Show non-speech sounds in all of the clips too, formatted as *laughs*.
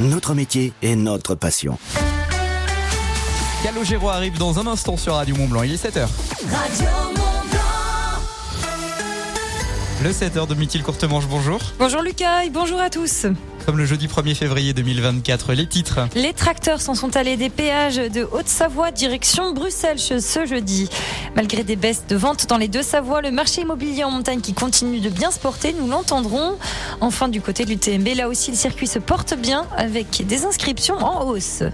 notre métier et notre passion. Calogero arrive dans un instant sur Radio Mont Blanc. Il est 7h. Le 7h de Mithil Courtemanche, bonjour. Bonjour Lucas et bonjour à tous. Comme le jeudi 1er février 2024, les titres. Les tracteurs s'en sont allés des péages de Haute-Savoie direction Bruxelles ce jeudi. Malgré des baisses de vente dans les deux Savoies, le marché immobilier en montagne qui continue de bien se porter, nous l'entendrons. Enfin, du côté du TMB, là aussi le circuit se porte bien avec des inscriptions en hausse.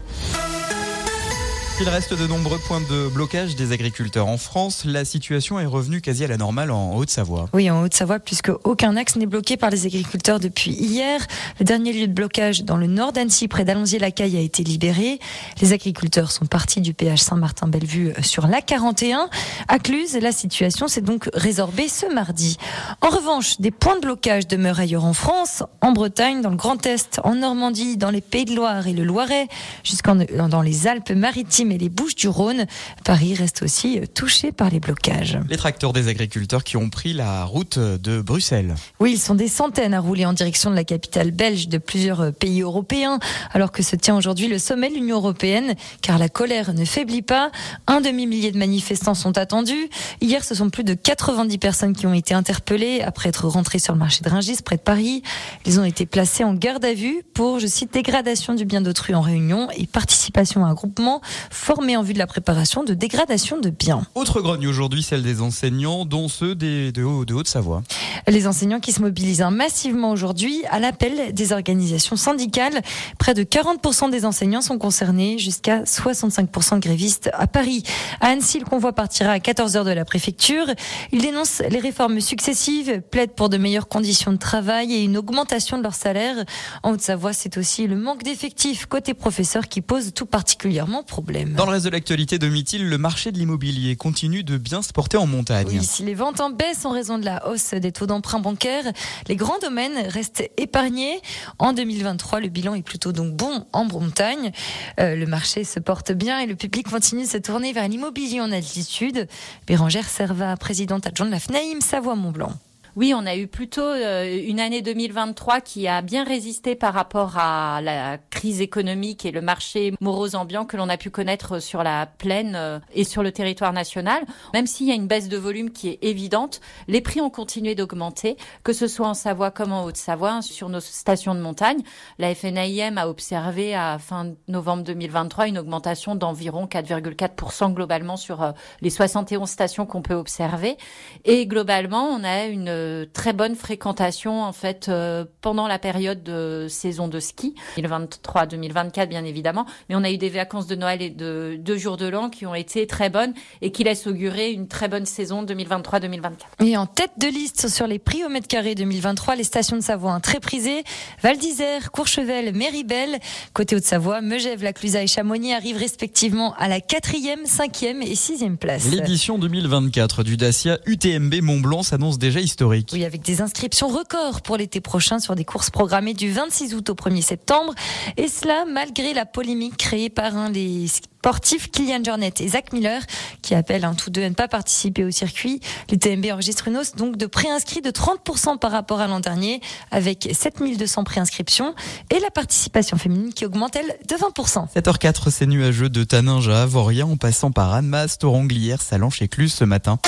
Il reste de nombreux points de blocage des agriculteurs en France. La situation est revenue quasi à la normale en Haute-Savoie. Oui, en Haute-Savoie, puisque aucun axe n'est bloqué par les agriculteurs depuis hier. Le dernier lieu de blocage dans le nord d'Annecy, près d'Allonzier-la-Caille, a été libéré. Les agriculteurs sont partis du péage Saint-Martin-Bellevue sur la 41. À Cluse, la situation s'est donc résorbée ce mardi. En revanche, des points de blocage demeurent ailleurs en France, en Bretagne, dans le Grand Est, en Normandie, dans les Pays de Loire et le Loiret, jusqu'en dans les Alpes-Maritimes mais les Bouches du Rhône. Paris reste aussi touché par les blocages. Les tracteurs des agriculteurs qui ont pris la route de Bruxelles. Oui, ils sont des centaines à rouler en direction de la capitale belge de plusieurs pays européens, alors que se tient aujourd'hui le sommet de l'Union européenne, car la colère ne faiblit pas. Un demi-millier de manifestants sont attendus. Hier, ce sont plus de 90 personnes qui ont été interpellées après être rentrées sur le marché de Ringis, près de Paris. Ils ont été placés en garde à vue pour, je cite, dégradation du bien d'autrui en réunion et participation à un groupement formés en vue de la préparation de dégradation de biens. Autre grogne aujourd'hui, celle des enseignants, dont ceux des, de, de Haute-Savoie. Les enseignants qui se mobilisent massivement aujourd'hui à l'appel des organisations syndicales. Près de 40% des enseignants sont concernés, jusqu'à 65% de grévistes à Paris. À Annecy, le convoi partira à 14h de la préfecture. Ils dénoncent les réformes successives, plaident pour de meilleures conditions de travail et une augmentation de leur salaire. En Haute-Savoie, c'est aussi le manque d'effectifs côté professeurs qui pose tout particulièrement problème. Dans le reste de l'actualité de Mithil, le marché de l'immobilier continue de bien se porter en montagne. Oui, si les ventes en baisse en raison de la hausse des taux d'emprunt bancaire, les grands domaines restent épargnés. En 2023, le bilan est plutôt donc bon en montagne. Euh, le marché se porte bien et le public continue de se tourner vers l'immobilier en altitude. Bérangère Serva, présidente adjointe de la FNAIM Savoie-Mont-Blanc. Oui, on a eu plutôt euh, une année 2023 qui a bien résisté par rapport à la crise économique et le marché morose ambiant que l'on a pu connaître sur la plaine euh, et sur le territoire national. Même s'il y a une baisse de volume qui est évidente, les prix ont continué d'augmenter, que ce soit en Savoie comme en Haute-Savoie, sur nos stations de montagne. La FNAIM a observé à fin novembre 2023 une augmentation d'environ 4,4% globalement sur euh, les 71 stations qu'on peut observer. Et globalement, on a une très bonne fréquentation en fait euh, pendant la période de saison de ski 2023-2024 bien évidemment, mais on a eu des vacances de Noël et de deux jours de l'an qui ont été très bonnes et qui laissent augurer une très bonne saison 2023-2024. Et en tête de liste sur les prix au mètre carré 2023, les stations de Savoie très prisées, Val d'Isère, Courchevel, Méribel, côté Haute-Savoie, Megève, La Clusa et Chamonix arrivent respectivement à la quatrième, cinquième et sixième place. L'édition 2024 du Dacia UTMB Mont Blanc s'annonce déjà historique. Oui, avec des inscriptions records pour l'été prochain sur des courses programmées du 26 août au 1er septembre. Et cela malgré la polémique créée par un des sportifs Kylian Jornet et Zach Miller qui appellent un tous deux à ne pas participer au circuit. Les TMB enregistrent une hausse donc de préinscrits de 30% par rapport à l'an dernier avec 7200 préinscriptions et la participation féminine qui augmente elle de 20%. 7h04, c'est nuageux de Taninja à Avoria en passant par Annemasse, Toronglière, Salanches et Cluse ce matin.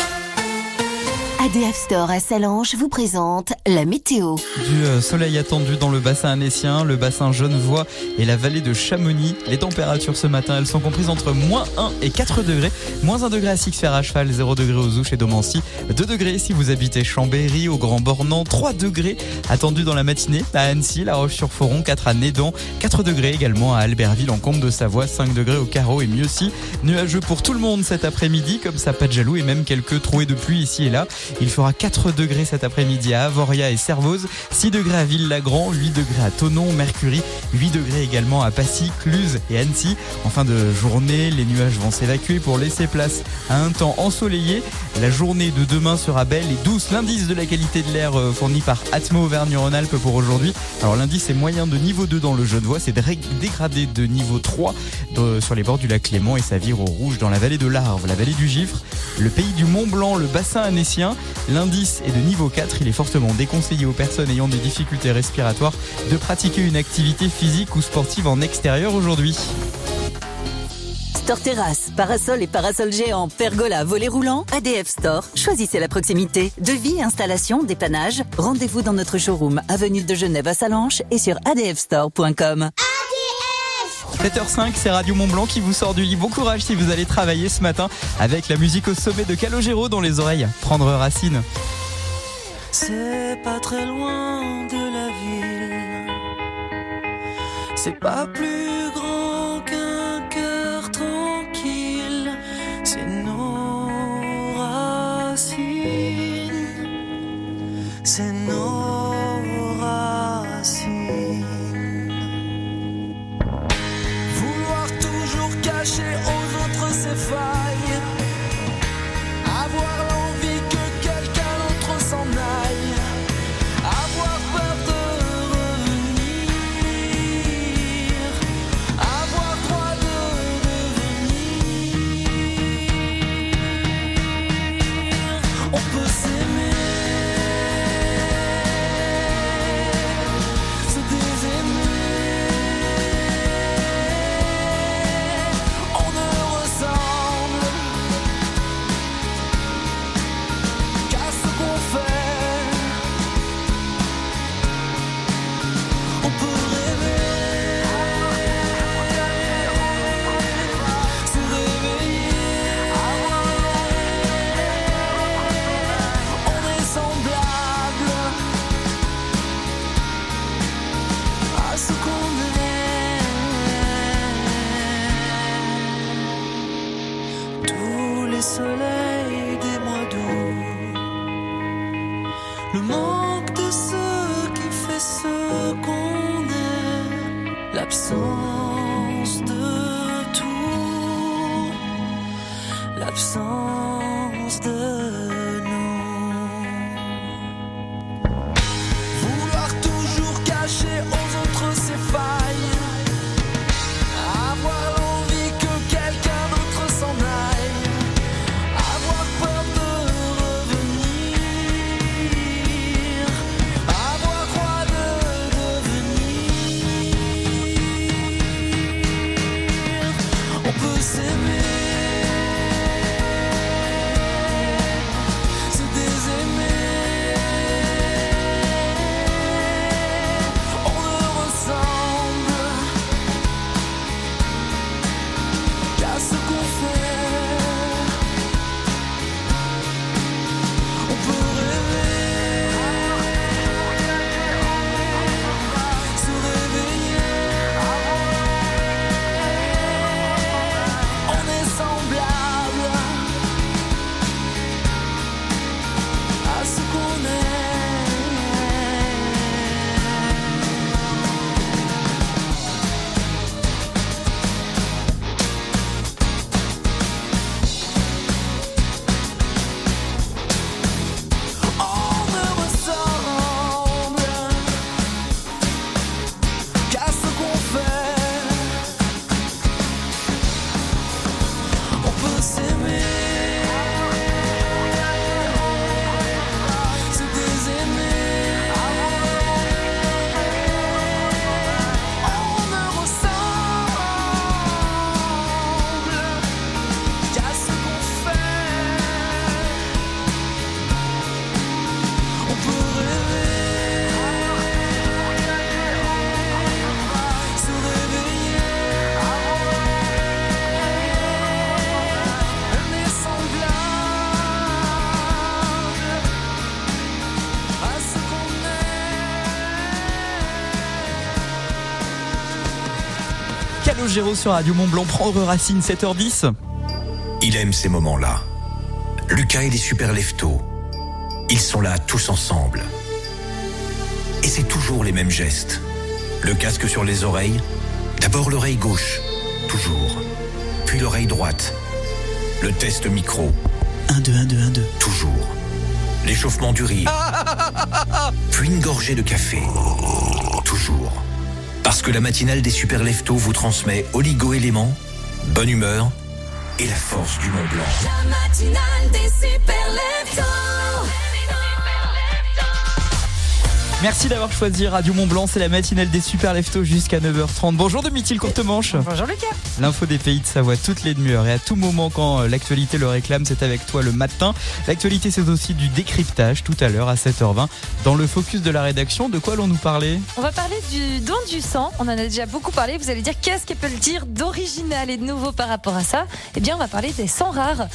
ADF Store à Salange vous présente la météo. Du euh, soleil attendu dans le bassin annécien, le bassin Genevois et la vallée de Chamonix. Les températures ce matin, elles sont comprises entre moins 1 et 4 degrés. Moins 1 degré à Sixfer à cheval, 0 degré aux Ouches et Domancy. 2 degrés si vous habitez Chambéry, au Grand Bornand. 3 degrés attendus dans la matinée à Annecy, La Roche-sur-Foron, 4 à Nédan. 4 degrés également à Albertville en Comte de Savoie. 5 degrés au Carreau et mieux si. Nuageux pour tout le monde cet après-midi, comme ça pas de jaloux et même quelques trouées de pluie ici et là. Il fera 4 degrés cet après-midi à Avoria et Servoz, 6 degrés à Ville-Lagrand, 8 degrés à Tonon, Mercury, 8 degrés également à Passy, Cluse et Annecy. En fin de journée, les nuages vont s'évacuer pour laisser place à un temps ensoleillé. La journée de demain sera belle et douce. L'indice de la qualité de l'air euh, fourni par Atmo Auvergne-Rhône-Alpes pour aujourd'hui. Alors l'indice est moyen de niveau 2 dans le Genevois, c'est dégradé de niveau 3 sur les bords du lac Clément et ça vire au rouge dans la vallée de l'Arve, la vallée du Gifre, le pays du Mont Blanc, le bassin annécien. L'indice est de niveau 4. Il est fortement déconseillé aux personnes ayant des difficultés respiratoires de pratiquer une activité physique ou sportive en extérieur aujourd'hui. Store Terrasse, parasol et parasol géant, pergola, volet roulant, ADF Store. Choisissez la proximité. Devis, installation, dépannage. Rendez-vous dans notre showroom, avenue de Genève à Salanches et sur adfstore.com. 7h05, c'est Radio Mont Blanc qui vous sort du lit. Bon courage si vous allez travailler ce matin avec la musique au sommet de Calogero dans les oreilles. Prendre racine. C'est pas très loin de la ville. C'est pas plus grand qu'un cœur tranquille. C'est nos racines. C'est nos On peut Calogero sur Radio Mont Blanc. Prendre racine 7h10. Il aime ces moments-là. Lucas et les super leftos. Ils sont là tous ensemble. Et c'est toujours les mêmes gestes. Le casque sur les oreilles. D'abord l'oreille gauche. Toujours. Puis l'oreille droite. Le test micro. 1, 2, 1, 2, 1, 2. Toujours. L'échauffement du rire. *laughs* Puis une gorgée de café. Toujours. Parce que la matinale des super leftos vous transmet oligo-éléments, bonne humeur et la force du Mont Blanc. Merci d'avoir choisi Radio Mont Blanc, c'est la matinale des Super Leftos jusqu'à 9h30. Bonjour Domitil Courtemanche. Bonjour Lucas. L'info des pays de Savoie toutes les demi-heures et à tout moment quand euh, l'actualité le réclame, c'est avec toi le matin. L'actualité c'est aussi du décryptage tout à l'heure à 7h20 dans le focus de la rédaction. De quoi allons-nous parler? On va parler du don du sang. On en a déjà beaucoup parlé. Vous allez dire qu'est-ce qu'elle peut le dire d'original et de nouveau par rapport à ça? Eh bien, on va parler des sangs rares.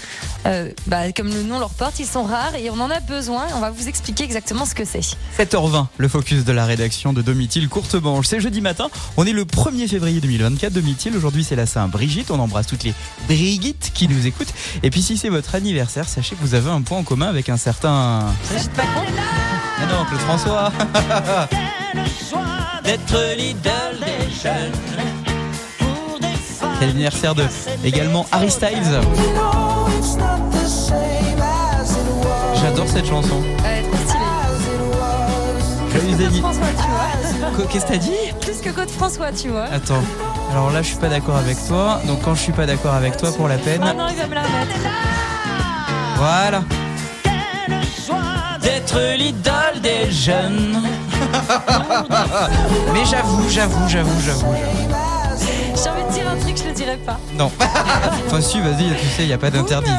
Euh, bah, comme le nom leur porte, ils sont rares et on en a besoin. On va vous expliquer exactement ce que c'est. 7h20, le focus de la rédaction de Domitil Courtemanche. C'est jeudi matin, on est le 1er février 2024, Domitil. Aujourd'hui, c'est la Saint-Brigitte. On embrasse toutes les Brigitte qui nous écoutent. Et puis, si c'est votre anniversaire, sachez que vous avez un point en commun avec un certain. Brigitte Macron Ah non, Claude François. *laughs* D'être l'idole des jeunes. C'est l'anniversaire de également Harry Styles. J'adore cette chanson. François, tu vois. Quoi, Qu'est-ce que t'as dit Plus que Claude François, tu vois. Attends. Alors là, je suis pas d'accord avec toi. Donc quand je suis pas d'accord avec toi, pour la peine. Ah non, il va me la remettre. Voilà. D'être l'idole des jeunes. *laughs* Mais j'avoue, j'avoue, j'avoue, j'avoue, j'avoue. J'ai envie de dire un truc, je le dirai pas. Non. *laughs* enfin si, vas-y, tu sais, il n'y a pas d'interdit.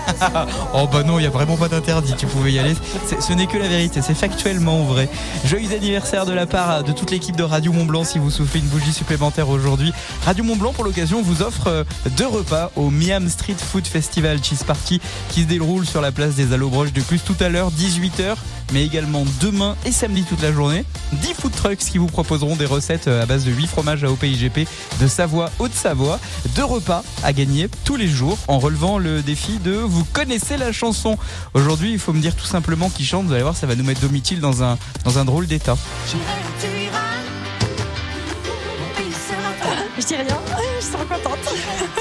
*laughs* oh bah non, il n'y a vraiment pas d'interdit, tu pouvais y aller. Ce n'est que la vérité, c'est factuellement vrai. Joyeux anniversaire de la part de toute l'équipe de Radio Mont Blanc si vous soufflez une bougie supplémentaire aujourd'hui. Radio Mont Blanc, pour l'occasion, vous offre euh, deux repas au Miam Street Food Festival Cheese Party qui se déroule sur la place des Allobroches de plus tout à l'heure, 18h, mais également demain et samedi toute la journée. 10 food trucks qui vous proposeront des recettes euh, à base de 8 fromages à OPIGP de Savoie, Haute-Savoie. Deux repas à gagner tous les jours en relevant le défi de vous connaissez la chanson. Aujourd'hui, il faut me dire tout simplement qui chante. Vous allez voir, ça va nous mettre Domitil dans un, dans un drôle d'état. *laughs* Je dis rien, je suis trop contente.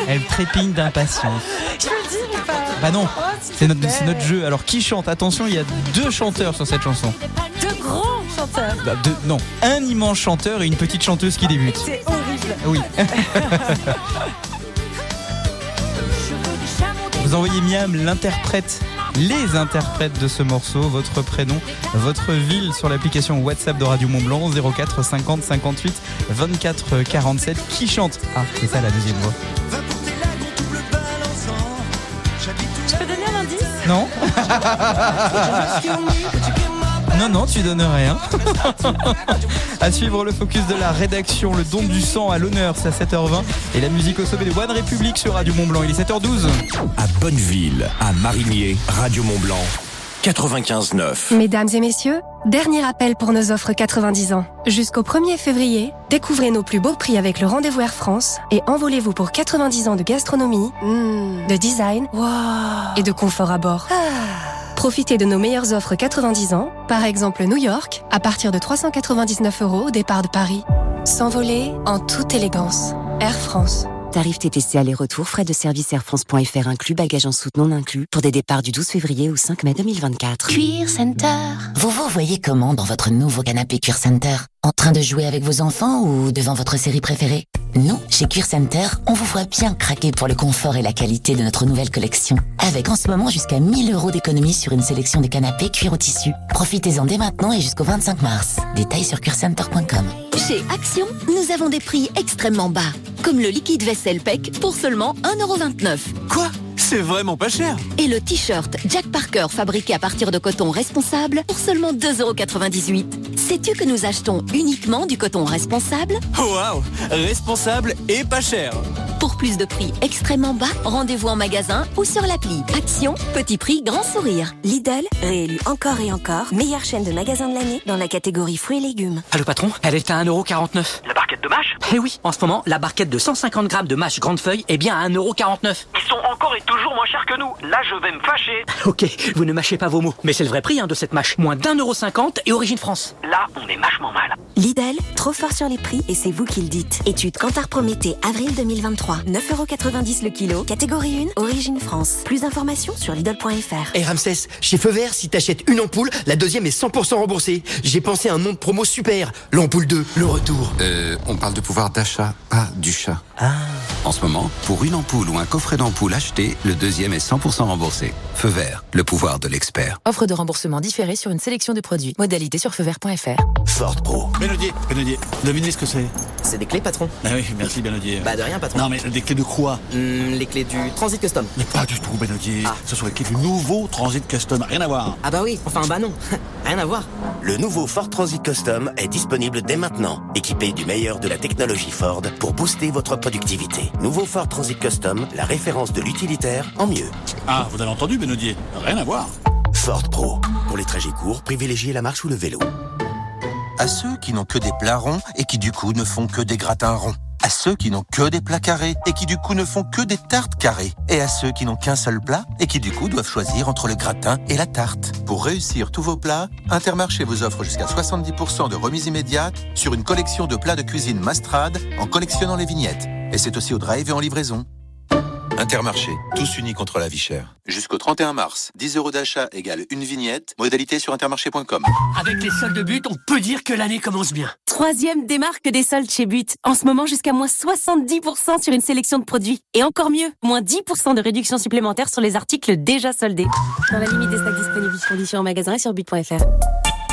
Elle trépigne d'impatience. Je peux le dire ou pas? Bah non, Oh, c'est notre, notre jeu. Alors qui chante? Attention, il y a deux chanteurs sur cette chanson. Deux grands chanteurs. Bah, deux- non, un immense chanteur et une petite chanteuse qui débute. C'est horrible. Oui. *laughs* *laughs* Vous envoyez Miam l'interprète, les interprètes de ce morceau, votre prénom, votre ville sur l'application WhatsApp de Radio Mont Blanc 04 50 58 24 47. Qui chante? Ah, c'est ça la deuxième voix. Je peux donner un indice? Non? Non, non, tu donnes rien. à suivre le focus de la rédaction, le don du sang à l'honneur, c'est à 7h20. Et la musique au sommet de One République sur Radio Mont Blanc, il est 7h12. À Bonneville, à Marigné, Radio Mont Blanc, 95.9. Mesdames et messieurs, dernier appel pour nos offres 90 ans. Jusqu'au 1er février, découvrez nos plus beaux prix avec le rendez-vous Air France et envolez-vous pour 90 ans de gastronomie, mm, de design et de confort à bord. Profitez de nos meilleures offres 90 ans, par exemple New York, à partir de 399 euros au départ de Paris. S'envoler en toute élégance. Air France. Tarif TTC aller-retour, frais de service airfrance.fr inclus, bagages en soute non inclus, pour des départs du 12 février au 5 mai 2024. Cuir Center. Vous vous voyez comment dans votre nouveau canapé Cuir Center? En train de jouer avec vos enfants ou devant votre série préférée? Nous, chez Cuir Center, on vous voit bien craquer pour le confort et la qualité de notre nouvelle collection. Avec en ce moment jusqu'à 1000 euros d'économie sur une sélection de canapés cuir au tissu. Profitez-en dès maintenant et jusqu'au 25 mars. Détails sur cuircenter.com. Chez Action, nous avons des prix extrêmement bas. Comme le liquide vaisselle PEC pour seulement 1,29€. Quoi? C'est vraiment pas cher Et le t-shirt Jack Parker fabriqué à partir de coton responsable pour seulement 2,98€. Sais-tu que nous achetons uniquement du coton responsable? Waouh Responsable et pas cher Pour plus de prix extrêmement bas, rendez-vous en magasin ou sur l'appli. Action, petit prix, grand sourire. Lidl, réélu encore et encore, meilleure chaîne de magasins de l'année dans la catégorie fruits et légumes. Allô patron, elle est à 1,49€. La barquette de mâche? Eh oui, en ce moment, la barquette de 150 grammes de mâche grande feuille est bien à 1,49€. Ils sont encore et toujours moins chers que nous. Là, je vais me fâcher. *laughs* Ok, vous ne mâchez pas vos mots. Mais c'est le vrai prix hein, de cette mâche. Moins d'1,50€ et origine France. Là, on est mâchement mal. Lidl, trop fort sur les prix et c'est vous qui le dites. Étude Cantar Prométhée, avril 2023. 9,90€ le kilo, catégorie 1, origine France. Plus d'informations sur Lidl.fr. Et Ramsès, chez Feu Vert, si t'achètes une ampoule, la deuxième est 100% remboursée. J'ai pensé à un nom de promo super. L'ampoule 2, le retour. Euh, on parle de pouvoir d'achat, pas du chat. Ah. En ce moment, pour une ampoule ou un coffret d'ampoule acheté, le deuxième est 100% remboursé. Feu vert, le pouvoir de l'expert. Offre de remboursement différée sur une sélection de produits. Modalité sur feuvert.fr. Ford Pro. Benodier, Benodier, devinez ce que c'est C'est des clés, patron. Ah oui, merci Benodier. Bah de rien, patron. Non mais des clés de quoi? Hmm, les clés du Transit Custom. Mais pas du tout Benodier. Ce sont les clés du nouveau Transit Custom, rien à voir. Ah bah oui, enfin bah non. *laughs* rien à voir. Le nouveau Ford Transit Custom est disponible dès maintenant, équipé du meilleur de la technologie Ford pour booster votre productivité. Nouveau Ford Transit Custom, la référence de l'utilitaire en mieux. Ah, vous avez entendu Benodier Rien à voir. Ford Pro. Pour les trajets courts, privilégiez la marche ou le vélo. À ceux qui n'ont que des plats ronds et qui du coup ne font que des gratins ronds. À ceux qui n'ont que des plats carrés et qui du coup ne font que des tartes carrées. Et à ceux qui n'ont qu'un seul plat et qui du coup doivent choisir entre le gratin et la tarte. Pour réussir tous vos plats, Intermarché vous offre jusqu'à 70% de remise immédiate sur une collection de plats de cuisine Mastrade en collectionnant les vignettes. Et c'est aussi au drive et en livraison. Intermarché, tous unis contre la vie chère. Jusqu'au 31 mars, 10 euros d'achat égale une vignette. Modalité sur intermarché.com. Avec les soldes de but, on peut dire que l'année commence bien. Troisième démarque des soldes chez But. En ce moment, jusqu'à moins 70% sur une sélection de produits. Et encore mieux, moins 10% de réduction supplémentaire sur les articles déjà soldés. Dans la limite des stocks disponibles, conditions en magasin et sur but.fr.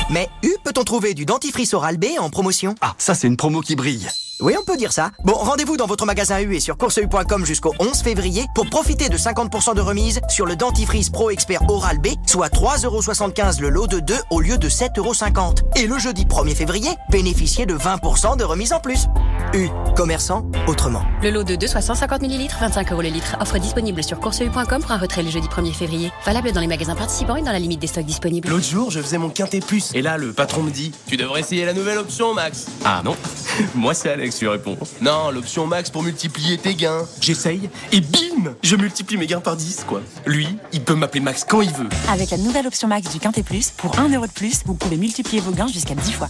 Mais U peut-on trouver du dentifrice Oral B en promotion? Ah, ça c'est une promo qui brille. Oui, on peut dire ça. Bon, rendez-vous dans votre magasin U et sur courseu.com jusqu'au 11 février pour profiter de 50% de remise sur le dentifrice Pro Expert Oral B, soit 3,75€ le lot de 2 au lieu de 7,50€. Et le jeudi 1er février, bénéficiez de 20% de remise en plus. U, commerçant autrement. Le lot de 2 soit 150 ml, 25 euros le litre. Offre disponible sur courseu.com pour un retrait le jeudi 1er février. Valable dans les magasins participants et dans la limite des stocks disponibles. L'autre jour, je faisais mon quintet plus. Et là, le patron me dit Tu devrais essayer la nouvelle option, Max. Ah non *laughs* Moi, c'est Alex, tu réponds. Non, l'option Max pour multiplier tes gains. J'essaye et bim Je multiplie mes gains par 10, quoi. Lui, il peut m'appeler Max quand il veut. Avec la nouvelle option Max du Quintet Plus, pour 1 euro de plus, vous pouvez multiplier vos gains jusqu'à 10 fois.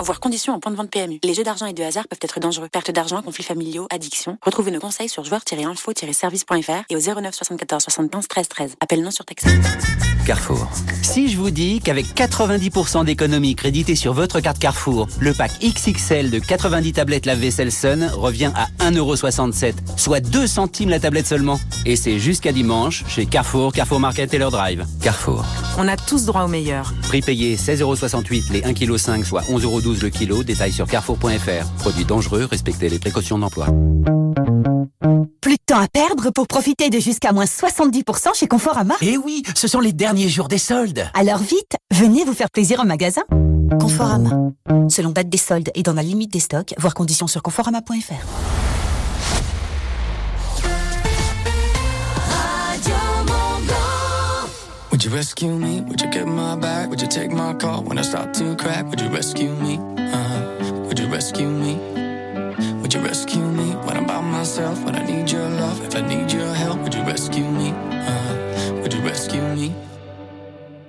Voir conditions en point de vente PMU. Les jeux d'argent et de hasard peuvent être dangereux. Perte d'argent, conflits familiaux, addiction. Retrouvez nos conseils sur joueurs-info-service.fr et au 09 74 75 13 13. Appel non surtaxé. Carrefour. Si je vous dis qu'avec 90% d'économie créditée sur votre carte Carrefour, le pack XXL de 90 tablettes lave-vaisselle Sun revient à 1,67€, soit 2 centimes la tablette seulement. Et c'est jusqu'à dimanche chez Carrefour, Carrefour Market et leur drive. Carrefour. On a tous droit au meilleur. Prix payé 16,68€ les 1,5 kg, soit 11,12€ le kilo. Détail sur carrefour.fr. Produit dangereux, respectez les précautions d'emploi. Plus de temps à perdre pour profiter de jusqu'à moins 70% chez Conforama. Eh oui, ce sont les derniers jours des soldes. Alors vite, venez vous faire plaisir en magasin. Conforama. Selon date des soldes et dans la limite des stocks, voir conditions sur conforama.fr. you rescue me? Would you get my back? Would you take my call when I start to crack? Would you rescue me? Uh-huh. Would you rescue me? Would you rescue me when I'm by myself? When I need your love, if I need your help, would you rescue me? Uh-huh. Would you rescue me?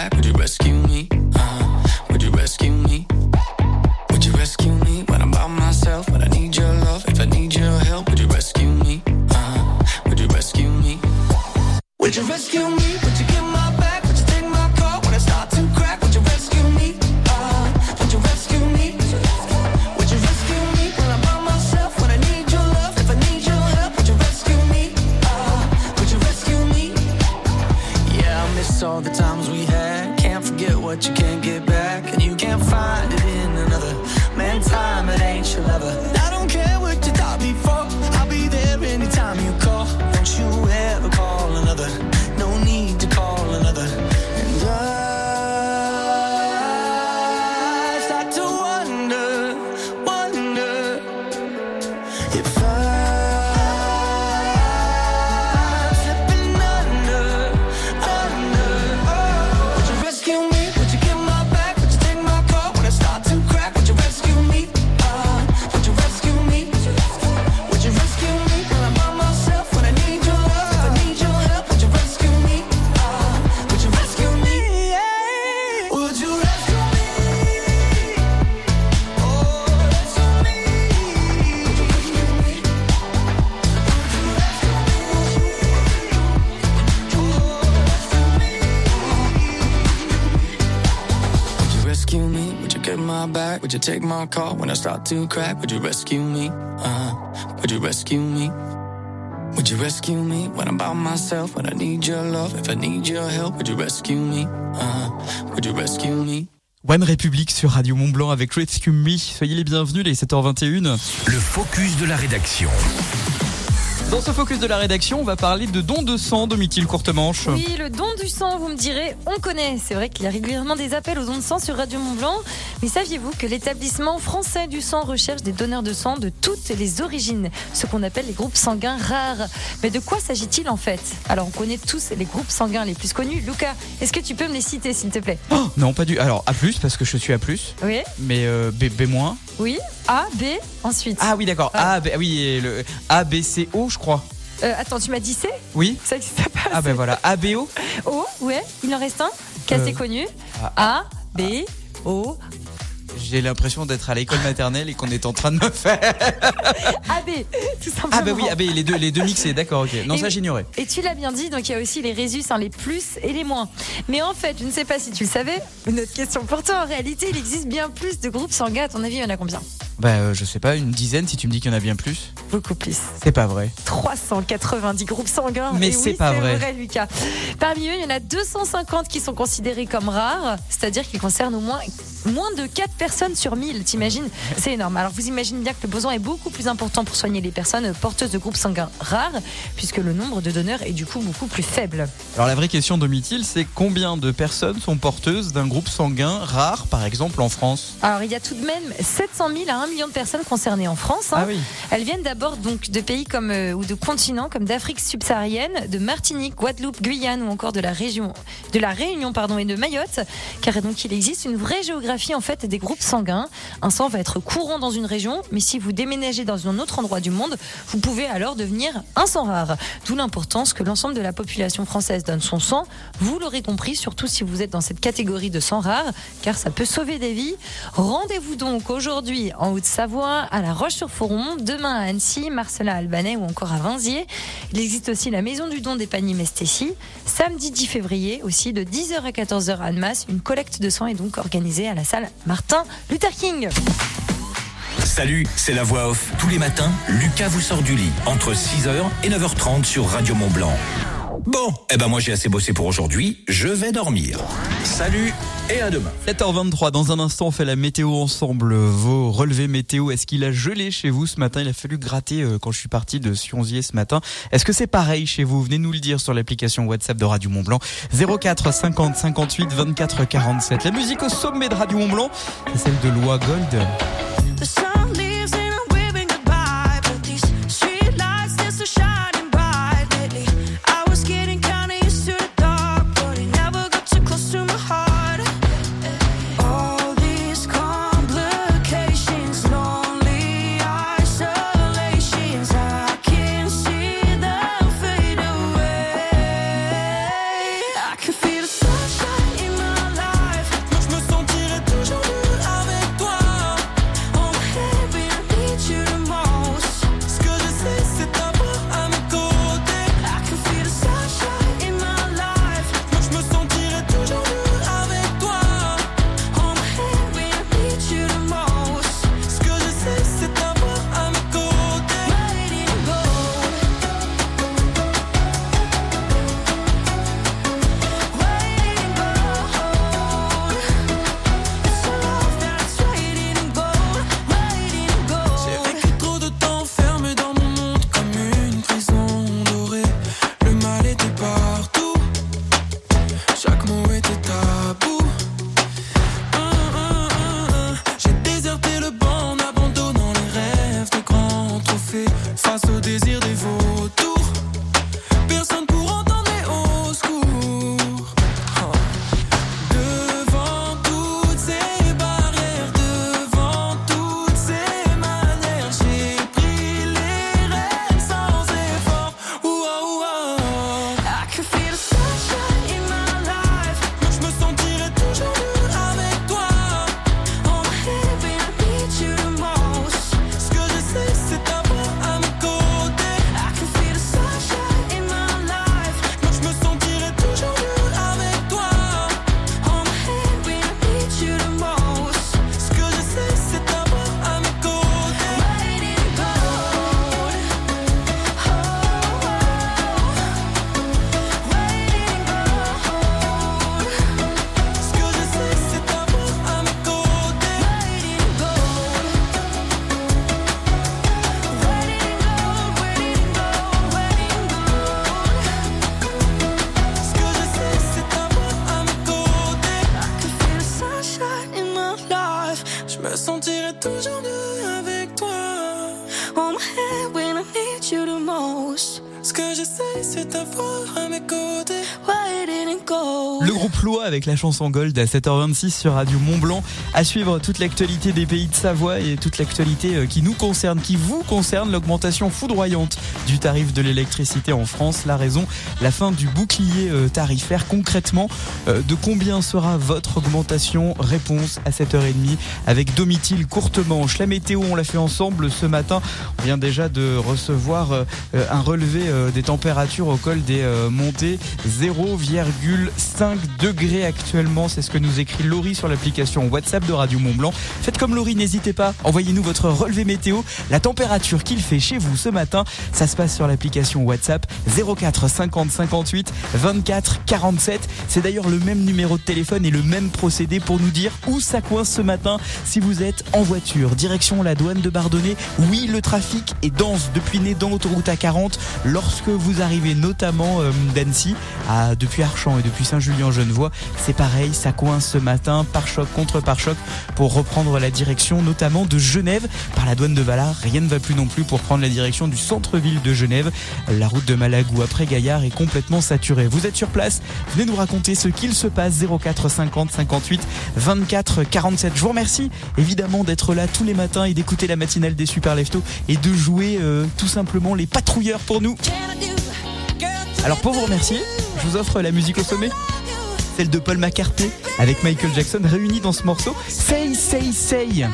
start to crack? Would you rescue Would you take my call when I start to crack? Would you rescue me? Uh, would you rescue me? Would you rescue me? When I'm by myself? When I need your love, if I need your help, would you rescue me? Uh, would you rescue me? One République sur Radio Mont Blanc avec Rescue Me. Soyez les bienvenus, les 7h21. Le focus de la rédaction. Dans ce focus de la rédaction, on va parler de don de sang, Domitil Courtemanche. Oui, le don du sang, vous me direz, on connaît. C'est vrai qu'il y a régulièrement des appels aux dons de sang sur Radio Mont Blanc. Mais saviez-vous que l'établissement français du sang recherche des donneurs de sang de toutes les origines, ce qu'on appelle les groupes sanguins rares? Mais de quoi s'agit-il en fait? Alors, on connaît tous les groupes sanguins les plus connus. Lucas, est-ce que tu peux me les citer, s'il te plaît? Oh, non, pas du. Alors, A, parce que je suis A. Oui. Mais euh, B, B-. Oui. A, B, ensuite. Ah oui, d'accord. A, B, oui, et le A, B, C, O, je crois. Euh, attends, tu m'as dit C? Oui. Ça existe pas. Ah ben voilà, A, B, O. *laughs* O, ouais, il en reste un qui est assez Euh, connu? A, A, B, O, J'ai l'impression d'être à l'école maternelle et qu'on est en train de me faire. *laughs* AB, tout simplement. Ah bah oui, les deux, les deux mixés, d'accord, ok. Non, Et ça j'ignorais. Et tu l'as bien dit, donc il y a aussi les résus, hein, les plus et les moins. Mais en fait, je ne sais pas si tu le savais, une autre question pour toi. En réalité, il existe bien plus de groupes sanguins. À ton avis, il y en a combien? Bah euh, je sais pas, une dizaine si tu me dis qu'il y en a bien plus. Beaucoup plus. C'est pas vrai. 390 groupes sanguins. Mais c'est oui, pas vrai. Lucas. Parmi eux, il y en a 250 qui sont considérés comme rares, c'est-à-dire qu'ils concernent au moins moins de 4 personnes sur 1000. T'imagines C'est énorme. Alors vous imaginez bien que le besoin est beaucoup plus important pour soigner les personnes porteuses de groupes sanguins rares, puisque le nombre de donneurs est du coup beaucoup plus faible. Alors la vraie question Domitil, c'est combien de personnes sont porteuses d'un groupe sanguin rare, par exemple en France? Alors il y a tout de même 700 000 à 1 million de personnes concernées en France. hein. Ah oui. Elles viennent d'abord donc de pays comme euh, ou de continents comme d'Afrique subsaharienne, de Martinique, Guadeloupe, Guyane ou encore de la région de la Réunion pardon et de Mayotte, car donc il existe une vraie géographie en fait des groupes sanguins. Un sang va être courant dans une région, mais si vous déménagez dans un autre endroit du monde, vous pouvez alors devenir un sang rare. D'où l'importance que l'ensemble de la population française donne son sang. Vous l'aurez compris, surtout si vous êtes dans cette catégorie de sang rare, car ça peut sauver des vies. Rendez-vous donc aujourd'hui en Haute-Savoie, à La Roche-sur-Foron, demain à Annecy, Marcelin Albanais ou encore à Vinziers. Il existe aussi la Maison du Don des Paniers Mestécy. Samedi 10 février aussi, de 10h à 14h à Annemasse, une collecte de sang est donc organisée à la salle Martin Luther King. Salut, c'est la voix off. Tous les matins, Lucas vous sort du lit entre 6h et 9h30 sur Radio Mont Blanc. Bon, eh ben moi j'ai assez bossé pour aujourd'hui, je vais dormir. Salut et à demain. 7h23, dans un instant on fait la météo ensemble. Vos relevés météo, est-ce qu'il a gelé chez vous ce matin? Il a fallu gratter euh, quand je suis parti de Sionzier ce matin. Est-ce que c'est pareil chez vous? Venez nous le dire sur l'application WhatsApp de Radio Mont Blanc. 04 50 58 24 47. La musique au sommet de Radio Mont Blanc, c'est celle de Loi Gold. Avec la chanson Gold à 7h26 sur Radio Mont Blanc. À suivre toute l'actualité des pays de Savoie et toute l'actualité euh, qui nous concerne, qui vous concerne, l'augmentation foudroyante du tarif de l'électricité en France. La raison, la fin du bouclier euh, tarifaire. Concrètement, euh, de combien sera votre augmentation? Réponse à 7h30 avec Domitil Courtemanche. La météo, on l'a fait ensemble ce matin. On vient déjà de recevoir euh, un relevé des températures au col des montées. 0,5 degrés actuellement. C'est ce que nous écrit Laurie sur l'application WhatsApp de Radio Mont Blanc. Faites comme Laurie, n'hésitez pas. Envoyez-nous votre relevé météo, la température qu'il fait chez vous ce matin. Ça se passe sur l'application WhatsApp 04 50 58 24 47. C'est d'ailleurs le même numéro de téléphone et le même procédé pour nous dire où ça coince ce matin si vous êtes en voiture. Direction la douane de Bardonnay. Oui, le trafic est dense depuis né dans l'autoroute A40 lorsque vous arrivez notamment euh, d'Annecy depuis Archamps et depuis Saint-Julien-Genevois. C'est pareil, ça coince ce matin, par choc contre par choc pour reprendre la direction notamment de Genève par la douane de Valar. Rien ne va plus non plus pour prendre la direction du centre-ville de Genève. La route de Malagou après Gaillard est complètement saturée. Vous êtes sur place, venez nous raconter ce qu'il se passe 04 50 58 24 47. Je vous remercie évidemment d'être là tous les matins et d'écouter la matinale des Super Leftos et de jouer euh, tout simplement les patrouilleurs pour nous. Alors pour vous remercier, je vous offre la musique au sommet. Celle de Paul McCartney avec Michael Jackson réunis dans ce morceau. Say, say, say.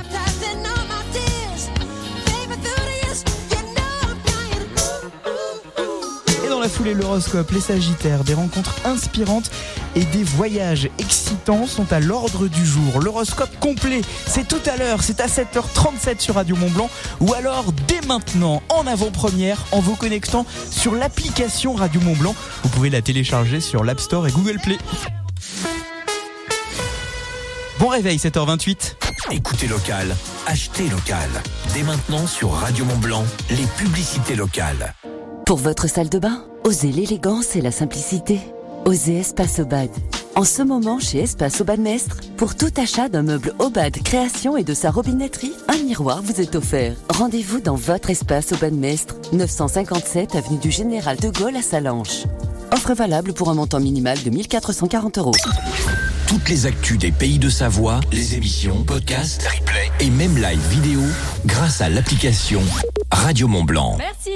La foulée, l'horoscope, les sagittaires, des rencontres inspirantes et des voyages excitants sont à l'ordre du jour. L'horoscope complet, c'est tout à l'heure, c'est à 7h37 sur Radio Mont Blanc ou alors dès maintenant en avant-première en vous connectant sur l'application Radio Mont Blanc. Vous pouvez la télécharger sur l'App Store et Google Play. Bon réveil, 7h28. Écoutez local, achetez local. Dès maintenant sur Radio Mont Blanc, les publicités locales. Pour votre salle de bain, osez l'élégance et la simplicité. Osez Espace Obad. En ce moment, chez Espace Obad Mestre, pour tout achat d'un meuble Obad Création et de sa robinetterie, un miroir vous est offert. Rendez-vous dans votre Espace Obad Mestre, 957 avenue du Général de Gaulle à Salanches. Offre valable pour un montant minimal de 1440 euros. Toutes les actus des pays de Savoie, les émissions, podcasts, replays et même live vidéo grâce à l'application Radio Mont Blanc. Merci.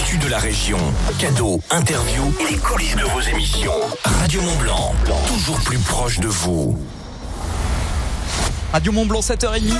De la région, cadeaux, interviews et les coulisses de vos émissions. Radio Mont Blanc, toujours plus proche de vous. Radio Mont Blanc 7h30.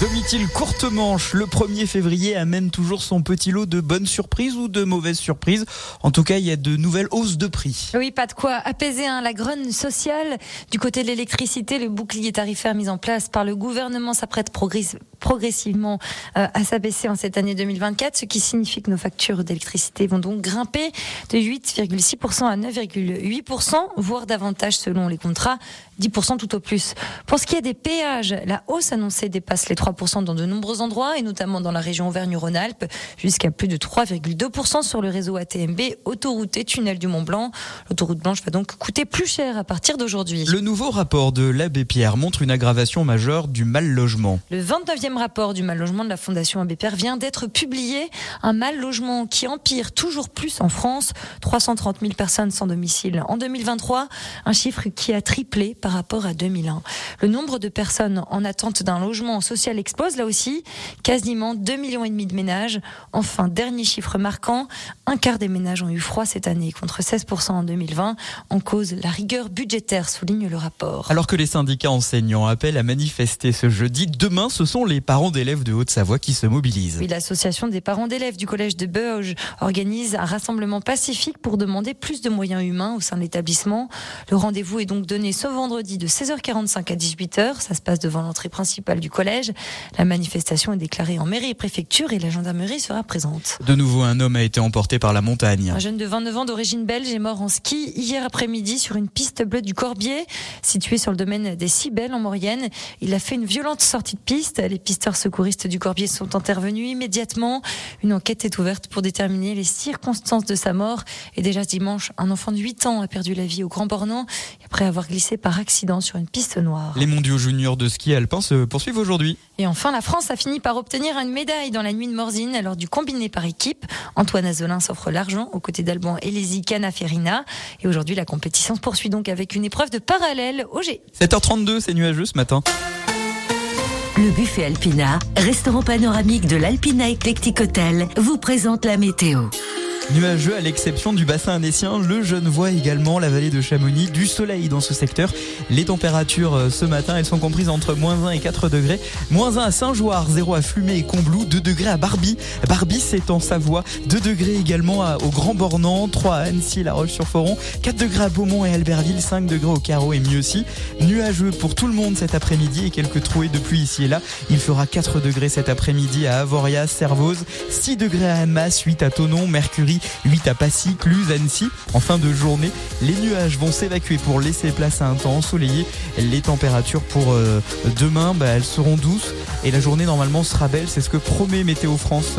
Domitil courte manche, le 1er février amène toujours son petit lot de bonnes surprises ou de mauvaises surprises. En tout cas, il y a de nouvelles hausses de prix. Oui, pas de quoi apaiser hein, la grogne sociale. Du côté de l'électricité, le bouclier tarifaire mis en place par le gouvernement s'apprête progress- progressivement euh, à s'abaisser en cette année 2024, ce qui signifie que nos factures d'électricité vont donc grimper de 8,6% à 9,8%, voire davantage selon les contrats, 10% tout au plus. Pour ce qui est des péages, la hausse annoncée dépasse les 3% dans de nombreux endroits, et notamment dans la région Auvergne-Rhône-Alpes, jusqu'à plus de 3,2% sur le réseau ATMB, autoroute et tunnel du Mont-Blanc. L'autoroute blanche va donc coûter plus cher à partir d'aujourd'hui. Le nouveau rapport de l'abbé Pierre montre une aggravation majeure du mal logement. Le 29e rapport du mal logement de la Fondation Abbé Pierre vient d'être publié. Un mal logement qui empire toujours plus en France. 330 000 personnes sans domicile en 2023. Un chiffre qui a triplé par rapport à 2001. Le nombre de personnes en attente d'un logement social explose là aussi. Quasiment 2 millions et demi de ménages. Enfin, dernier chiffre marquant. Un quart des ménages ont eu froid cette année contre 16% en 2020. En cause, la rigueur budgétaire, souligne le rapport. Alors que les syndicats enseignants appellent à manifester ce jeudi, demain, ce sont les parents d'élèves de Haute-Savoie qui se mobilisent. Oui, l'association des parents d'élèves du collège de Beuge organise un rassemblement pacifique pour demander plus de moyens humains au sein de l'établissement. Le rendez-vous est donc donné ce vendredi vendredi de 16h45 à 18h. Ça se passe devant l'entrée principale du collège. La manifestation est déclarée en mairie et préfecture et la gendarmerie sera présente. De nouveau, un homme a été emporté par la montagne. Un jeune de 29 ans d'origine belge est mort en ski hier après-midi sur une piste bleue du Corbier, située sur le domaine des Cibelles en Maurienne. Il a fait une violente sortie de piste. Les pisteurs secouristes du Corbier sont intervenus immédiatement. Une enquête est ouverte pour déterminer les circonstances de sa mort. Et déjà ce dimanche, un enfant de 8 ans a perdu la vie au Grand Bornand après avoir glissé par accident sur une piste noire. Les mondiaux juniors de ski alpin se poursuivent aujourd'hui. Et enfin, la France a fini par obtenir une médaille dans la nuit de Morzine lors du combiné par équipe. Antoine Azolin s'offre l'argent aux côtés d'Alban Elesi Canaferina. Et aujourd'hui, la compétition se poursuit donc avec une épreuve de parallèle au G. 7h32, c'est nuageux ce matin. Le buffet Alpina, restaurant panoramique de l'Alpina Eclectic Hotel, vous présente la météo. Nuageux à l'exception du bassin annécien, le Genevois également, la vallée de Chamonix, du soleil dans ce secteur. Les températures euh, ce matin, elles sont comprises entre moins 1 et 4 degrés. Moins 1 à Saint-Joire, 0 à Flumet et Combloux, 2 degrés à Barbie. Barbie c'est en Savoie, 2 degrés également au Grand Bornand, 3 à Annecy, La Roche-sur-Foron, 4 degrés à Beaumont et Albertville, 5 degrés au Carreau et mieux aussi. Nuageux pour tout le monde cet après-midi et quelques trouées de pluie ici là. Il fera 4 degrés cet après-midi à Avoria, Servoz, 6 degrés à Annemasse, 8 à Tonon, Mercury, 8 à Passy, Cluse, Annecy. En fin de journée, les nuages vont s'évacuer pour laisser place à un temps ensoleillé. Les températures pour euh, demain, bah, elles seront douces et la journée normalement sera belle. C'est ce que promet Météo France.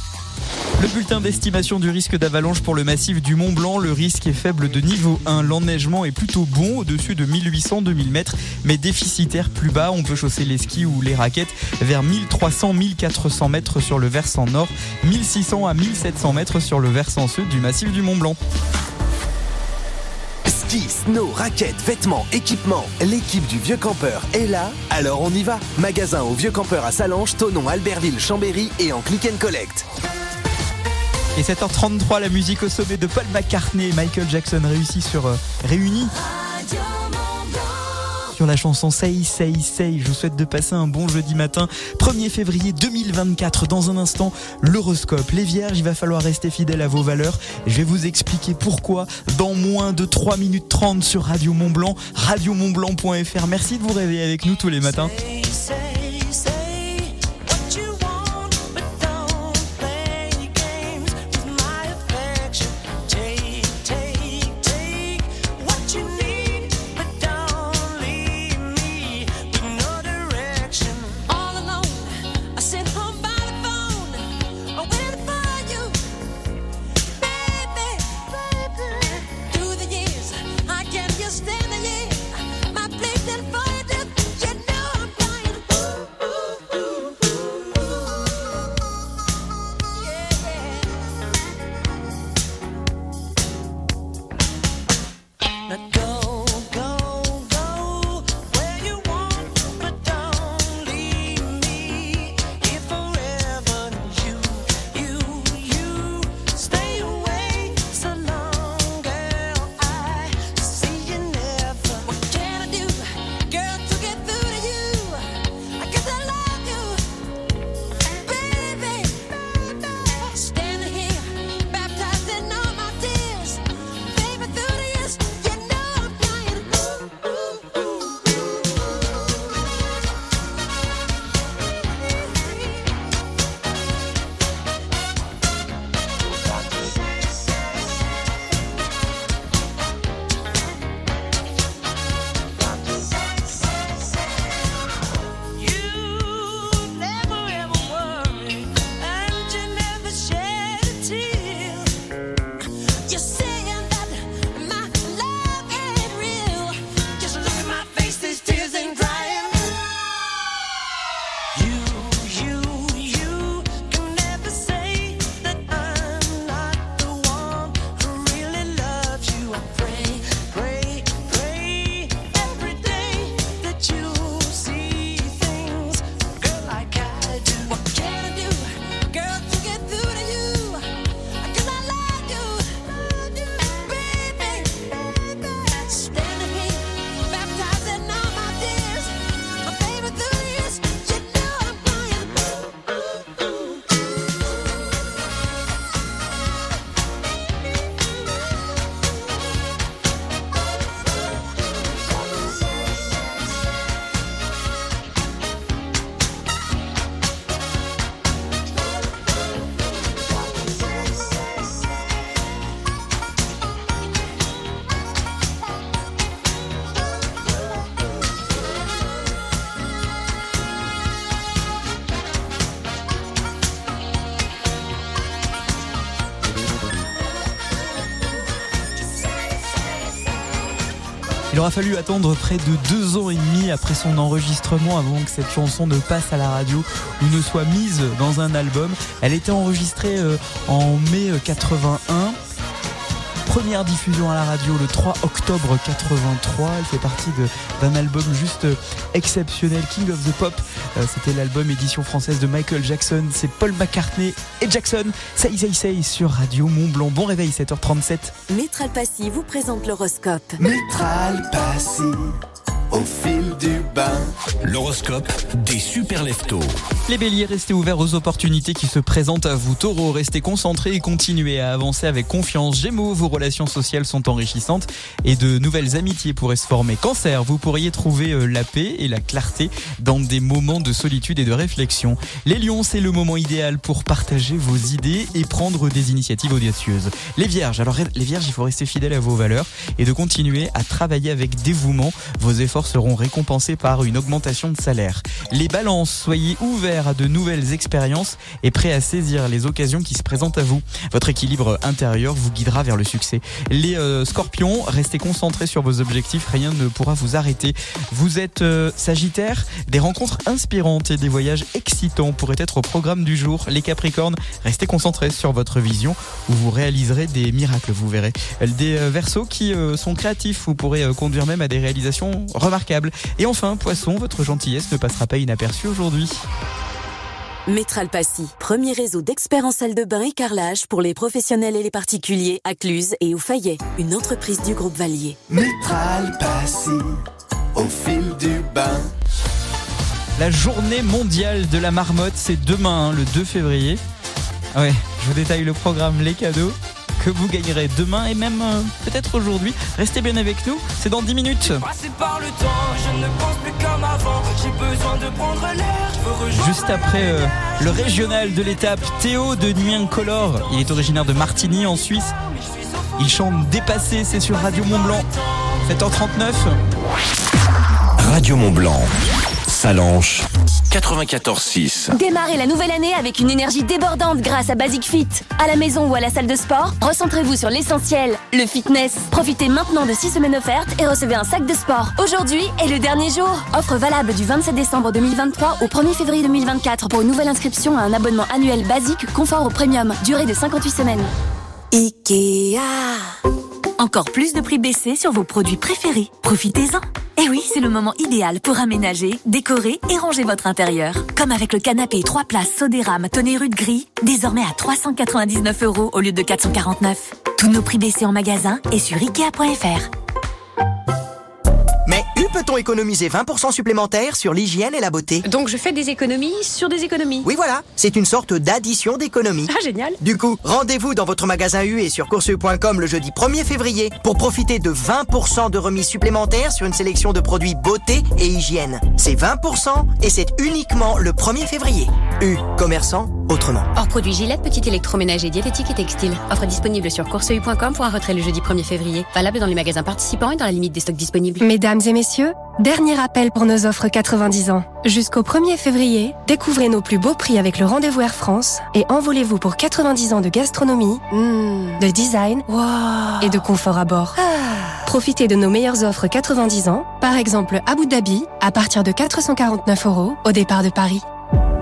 Le bulletin d'estimation du risque d'avalanche pour le massif du Mont Blanc, le risque est faible de niveau 1. L'enneigement est plutôt bon au-dessus de 1800-2000 mètres, mais déficitaire plus bas. On peut chausser les skis ou les raquettes vers 1300-1400 mètres sur le versant nord, 1600 à 1700 mètres sur le versant sud du massif du Mont Blanc. Ski, snow, raquettes, vêtements, équipements. L'équipe du Vieux Campeur est là, alors on y va. Magasin au Vieux Campeur à Salange, Tonon, Albertville, Chambéry et en click and collect. Et 7h33, la musique au sommet de Paul McCartney et Michael Jackson réussis sur euh, Réunis. Sur la chanson Say Say Say, je vous souhaite de passer un bon jeudi matin, 1er février 2024. Dans un instant, l'horoscope. Les vierges, il va falloir rester fidèle à vos valeurs. Je vais vous expliquer pourquoi dans moins de 3 minutes 30 sur Radio Mont Blanc, radiomontblanc.fr. Merci de vous réveiller avec nous tous les matins. Aura fallu attendre près de deux ans et demi après son enregistrement avant que cette chanson ne passe à la radio ou ne soit mise dans un album. Elle était enregistrée euh, en mai euh, 81. Première diffusion à la radio le 3 octobre 83. Elle fait partie d'un album juste euh, exceptionnel, King of the Pop. Euh, C'était l'album édition française de Michael Jackson. C'est Paul McCartney et Jackson. Say Say Say sur Radio Mont Blanc. Bon réveil, 7h37. Métral Passy vous présente l'horoscope. Métral Passy, au fil du bain. L'horoscope des super leftos. Les béliers, restez ouverts aux opportunités qui se présentent à vous. Taureau, restez concentrés et continuez à avancer avec confiance. Gémeaux, vos relations sociales sont enrichissantes et de nouvelles amitiés pourraient se former. Cancer, vous pourriez trouver euh, la paix et la clarté dans des moments de solitude et de réflexion. Les lions, c'est le moment idéal pour partager vos idées et prendre des initiatives audacieuses. Les vierges, alors les vierges, il faut rester fidèle à vos valeurs et de continuer à travailler avec dévouement. Vos efforts seront récompensés par une augmentation de salaire. Les balances, soyez ouverts à de nouvelles expériences et prêts à saisir les occasions qui se présentent à vous. Votre équilibre intérieur vous guidera vers le succès. Les euh, scorpions, restez concentrés sur vos objectifs, rien ne pourra vous arrêter. Vous êtes euh, sagittaire, des rencontres inspirantes et des voyages excitants pourraient être au programme du jour. Les capricornes, restez concentrés sur votre vision où vous réaliserez des miracles, vous verrez. Des euh, versos qui euh, sont créatifs, vous pourrez conduire même à des réalisations. Et enfin, poisson, votre gentillesse ne passera pas inaperçue aujourd'hui. Métral Passy, premier réseau d'experts en salle de bain et carrelage pour les professionnels et les particuliers à Cluse et au Fayet, une entreprise du groupe Valier. Métral Passy, au fil du bain. La journée mondiale de la marmotte, c'est demain, hein, le 2 février. Ah Ouais, je vous détaille le programme, les cadeaux que vous gagnerez demain et même euh, peut-être aujourd'hui. Restez bien avec nous, c'est dans 10 minutes. Passé par le temps, je ne pense plus comme avant. J'ai besoin de prendre l'air, je veux rejoindre Juste après euh, le régional de l'étape, Théo de Nuit Color. Il est originaire de Martigny en Suisse. Il chante Dépassé, c'est sur Radio Mont Blanc. 7h39. Radio Mont Blanc. Salanche 94.6. Démarrez la nouvelle année avec une énergie débordante grâce à Basic Fit. À la maison ou à la salle de sport, recentrez-vous sur l'essentiel, le fitness. Profitez maintenant de 6 semaines offertes et recevez un sac de sport. Aujourd'hui est le dernier jour. Offre valable du 27 décembre 2023 au 1er février 2024 pour une nouvelle inscription à un abonnement annuel basique confort au premium. Durée de 58 semaines. Ikea. Encore plus de prix baissés sur vos produits préférés. Profitez-en. Et oui, c'est le moment idéal pour aménager, décorer et ranger votre intérieur. Comme avec le canapé 3 places Sodéram Tonnerud Gris, désormais à 399 euros au lieu de 449. Tous nos prix baissés en magasin et sur Ikea.fr. Mais où peut-on économiser 20% supplémentaires sur l'hygiène et la beauté Donc je fais des économies sur des économies. Oui voilà, c'est une sorte d'addition d'économies. Ah génial Du coup, rendez-vous dans votre magasin U et sur courseu.com le jeudi 1er février pour profiter de 20% de remise supplémentaires sur une sélection de produits beauté et hygiène. C'est 20% et c'est uniquement le 1er février. U, commerçant, autrement. Hors produit Gillette, petit électroménager, diététique et textile. Offre disponible sur courseu.com pour un retrait le jeudi 1er février. Valable dans les magasins participants et dans la limite des stocks disponibles. Mesdames et messieurs, dernier appel pour nos offres 90 ans. Jusqu'au 1er février, découvrez nos plus beaux prix avec le rendez-vous Air France et envolez-vous pour 90 ans de gastronomie, mm, de design et de confort à bord. Profitez de nos meilleures offres 90 ans, par exemple Abu Dhabi, à partir de 449 euros au départ de Paris.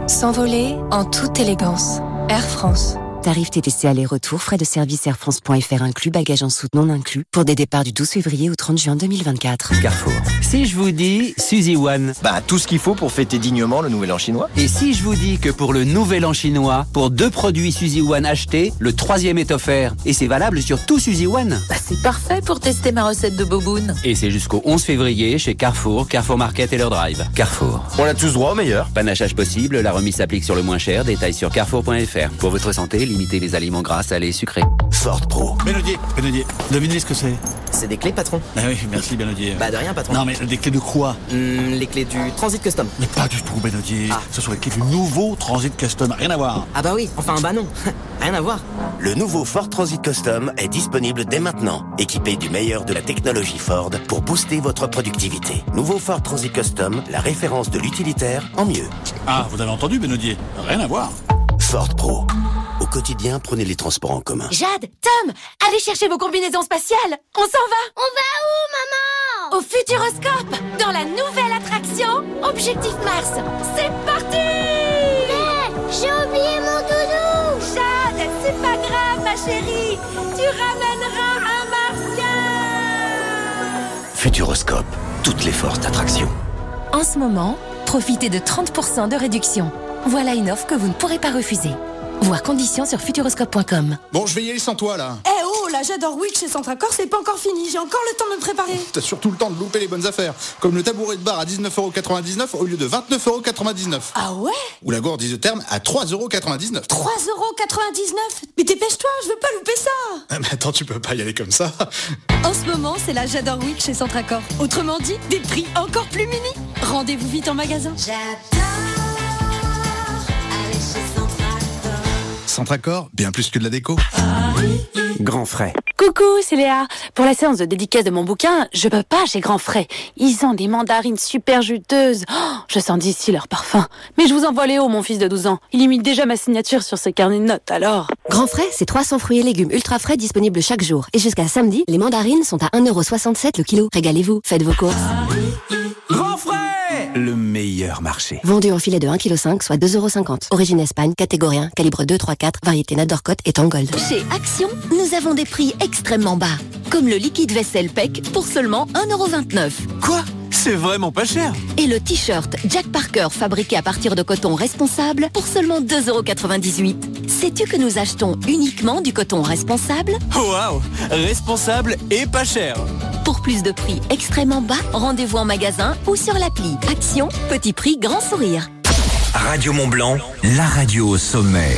S'envoler en toute élégance. Air France. Tarif TTC aller-retour, frais de service airfrance.fr inclus, bagages en soute non inclus, pour des départs du 12 février au 30 juin 2024. Carrefour. Si je vous dis Suzy One. Bah, tout ce qu'il faut pour fêter dignement le nouvel an chinois. Et si je vous dis que pour le nouvel an chinois, pour deux produits Suzy One achetés, le troisième est offert. Et c'est valable sur tout Suzy One. Bah, c'est parfait pour tester ma recette de boboon. Et c'est jusqu'au 11 février chez Carrefour, Carrefour Market et leur drive. Carrefour. On a tous droit au meilleur. Panachage possible, la remise s'applique sur le moins cher, détail sur carrefour.fr. Pour votre santé, limitez les aliments gras, salés et sucrés. Ford Pro. Benodier, Benodier, devinez ce que c'est C'est des clés, patron. Ah oui, merci Benodier. Bah, de rien, patron. Non, mais des clés de quoi? Hmm, les clés du Transit Custom. Mais pas du tout, Benodier. Ce sont les clés du nouveau Transit Custom. Rien à voir. Ah bah oui, enfin bah non. *laughs* rien à voir. Le nouveau Ford Transit Custom est disponible dès maintenant, équipé du meilleur de la technologie Ford pour booster votre productivité. Nouveau Ford Transit Custom, la référence de l'utilitaire en mieux. Ah, vous avez entendu, Benodier Rien à voir. Ford Pro. Au quotidien, prenez les transports en commun. Jade, Tom, allez chercher vos combinaisons spatiales. On s'en va. On va où, maman? Au Futuroscope, dans la nouvelle attraction Objectif Mars. C'est parti J'ai oublié mon doudou Jade, c'est pas grave, ma chérie. Tu ramèneras un martien. Futuroscope, toutes les forces d'attraction. En ce moment, profitez de 30% de réduction. Voilà une offre que vous ne pourrez pas refuser. Voir conditions sur futuroscope.com. Bon, je vais y aller sans toi là. Eh oh, la j'adore Week chez Centracor, c'est pas encore fini. J'ai encore le temps de me préparer. T'as surtout le temps de louper les bonnes affaires. Comme le tabouret de bar à 19,99€ au lieu de 29,99€. Ah ouais? Ou la gourde isotherme à 3,99€. 3,99€ Mais dépêche-toi, je veux pas louper ça Ah, Mais attends, tu peux pas y aller comme ça. En ce moment, c'est la J'adore Week chez Centracor. Autrement dit, des prix encore plus mini. Rendez-vous vite en magasin. Centracor, bien plus que de la déco. Grand frais. Coucou, c'est Léa. Pour la séance de dédicace de mon bouquin, je peux pas chez Grand Frais. Ils ont des mandarines super juteuses. Oh, je sens d'ici leur parfum. Mais je vous envoie Léo, mon fils de 12 ans. Il imite déjà ma signature sur ses carnets de notes, alors. Grand frais, c'est 300 fruits et légumes ultra frais disponibles chaque jour. Et jusqu'à samedi, les mandarines sont à 1,67€ le kilo. Régalez-vous, faites vos courses. Grand frais Le meilleur marché. Vendu en filet de 1,5 kg, soit 2,50€. Origine Espagne, catégorie 1, calibre 2, 3, 4, variété Nadorcote et Tangold. Chez Action, nous avons des prix extrêmement bas. Comme le liquide vaisselle PEC pour seulement 1,29€. Quoi? C'est vraiment pas cher. Et le t-shirt Jack Parker fabriqué à partir de coton responsable pour seulement 2,98€. Sais-tu que nous achetons uniquement du coton responsable? Waouh Responsable et pas cher. Pour plus de prix extrêmement bas, rendez-vous en magasin ou sur l'appli. Action, petit prix, grand sourire. Radio Mont Blanc, la radio au sommet.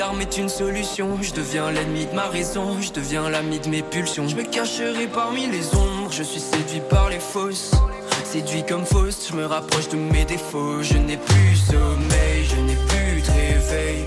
Larmes est une solution. Je deviens l'ennemi de ma raison, je deviens l'ami de mes pulsions. Je me cacherai parmi les ombres, je suis séduit par les fausses. Séduit comme fausse, je me rapproche de mes défauts. Je n'ai plus sommeil, je n'ai plus de réveil.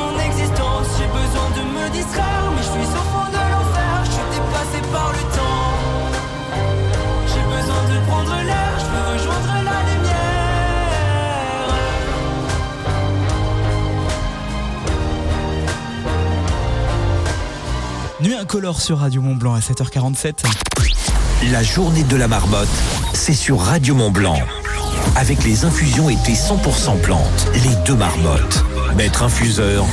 incolore sur Radio Mont Blanc à 7h47. La journée de la marmotte, c'est sur Radio Mont Blanc. Avec les infusions été 100% plantes, les deux marmottes. Maître infuseur,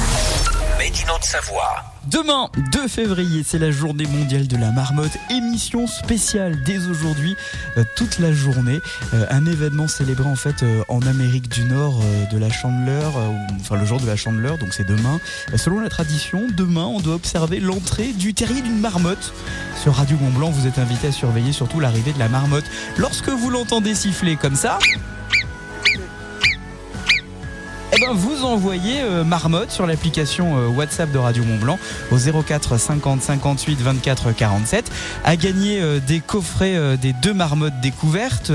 Made in Haute-Savoie. Demain, 2 février, c'est la journée mondiale de la marmotte. Émission spéciale dès aujourd'hui, euh, toute la journée. Euh, un événement célébré en fait euh, en Amérique du Nord de la Chandeleur, enfin le jour de la Chandeleur, donc c'est demain. Selon la tradition, demain, on doit observer l'entrée du terrier d'une marmotte. Sur Radio Mont Blanc, vous êtes invité à surveiller surtout l'arrivée de la marmotte. Lorsque vous l'entendez siffler comme ça. Eh ben, vous envoyez euh, Marmotte sur l'application euh, WhatsApp de Radio Mont Blanc au 04 50 58 24 47 à gagner euh, des coffrets des deux marmottes découvertes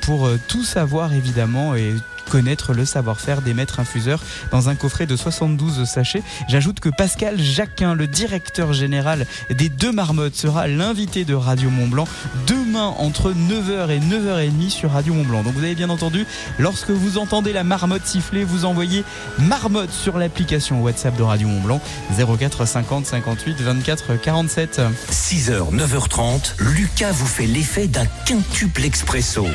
pour tout savoir évidemment et connaître le savoir-faire des maîtres infuseurs dans un coffret de 72 sachets. J'ajoute que Pascal Jacquin, le directeur général des deux marmottes, sera l'invité de Radio Mont Blanc demain entre 9h et 9h30 sur Radio Mont Blanc. Donc vous avez bien entendu, lorsque vous entendez la marmotte siffler, vous envoyez marmotte sur l'application WhatsApp de Radio Mont Blanc 04 50 58 24 47. 6h, 9h30, Lucas vous fait l'effet d'un quintuple expresso.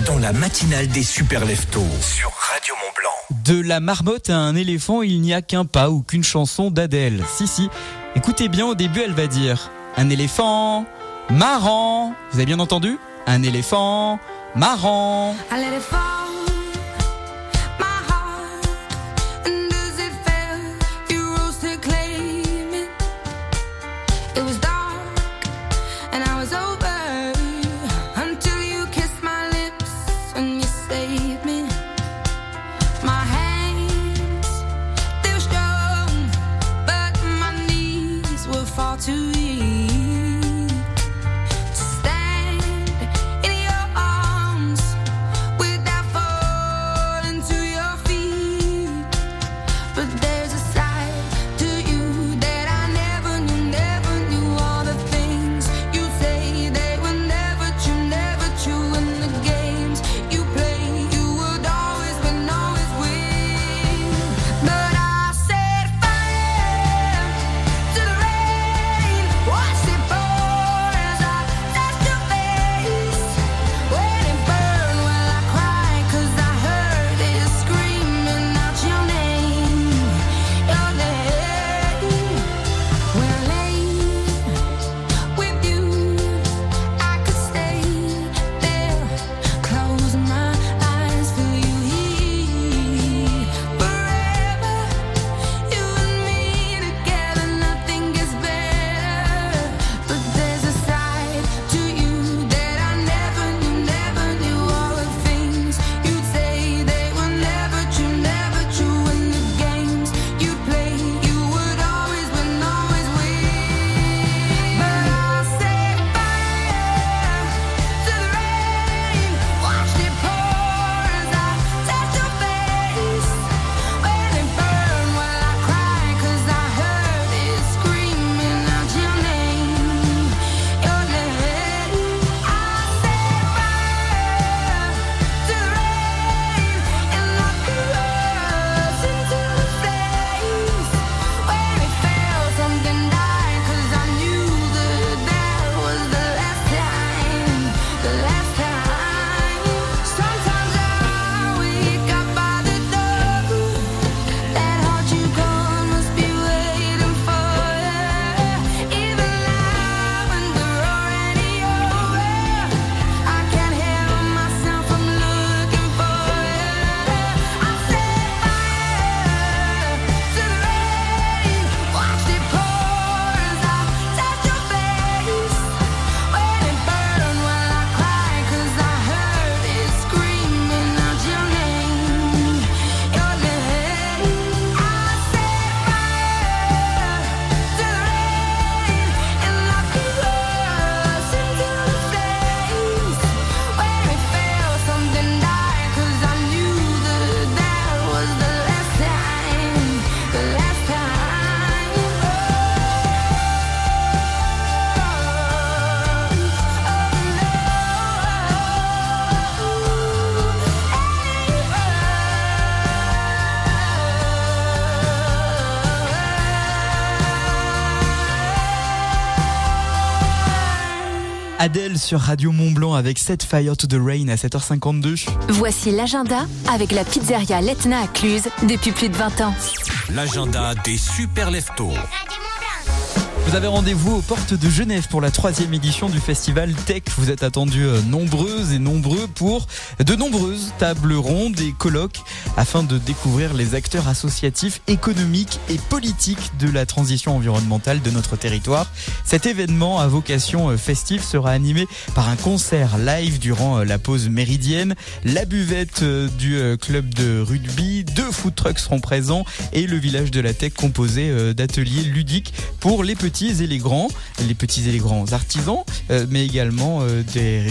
Dans la matinale des super leftos sur Radio Mont Blanc. De la marmotte à un éléphant, il n'y a qu'un pas ou qu'une chanson d'Adèle. Si, si. Écoutez bien, au début, elle va dire Un éléphant marrant. Vous avez bien entendu? Un éléphant marrant. I let sur Radio Mont Blanc avec Set Fire to the Rain à 7h52. Voici l'agenda avec la pizzeria Letna à Cluse depuis plus de 20 ans. L'agenda des super leftos. Vous avez rendez-vous aux portes de Genève pour la troisième édition du festival Tech. Vous êtes attendus euh, nombreuses et nombreux pour de nombreuses tables rondes et colloques afin de découvrir les acteurs associatifs, économiques et politiques de la transition environnementale de notre territoire. Cet événement à vocation euh, festive sera animé par un concert live durant euh, la pause méridienne, la buvette du club de rugby, deux food trucks seront présents et le village de la Tech composé d'ateliers ludiques pour les petits et les grands, les petits et les grands artisans, euh, mais également euh,